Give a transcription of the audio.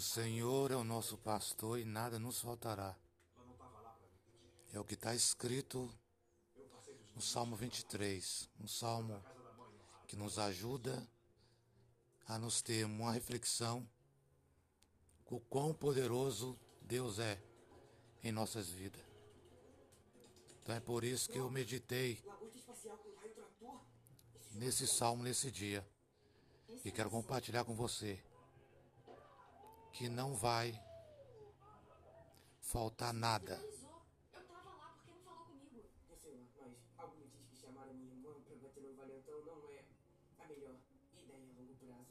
O Senhor é o nosso pastor e nada nos faltará. É o que está escrito no Salmo 23, um salmo que nos ajuda a nos ter uma reflexão o quão poderoso Deus é em nossas vidas. Então é por isso que eu meditei nesse salmo nesse dia e quero compartilhar com você que não vai faltar nada. Mas algo me diz que chamaram minha irmã para bater no valentão não é a melhor ideia a longo prazo.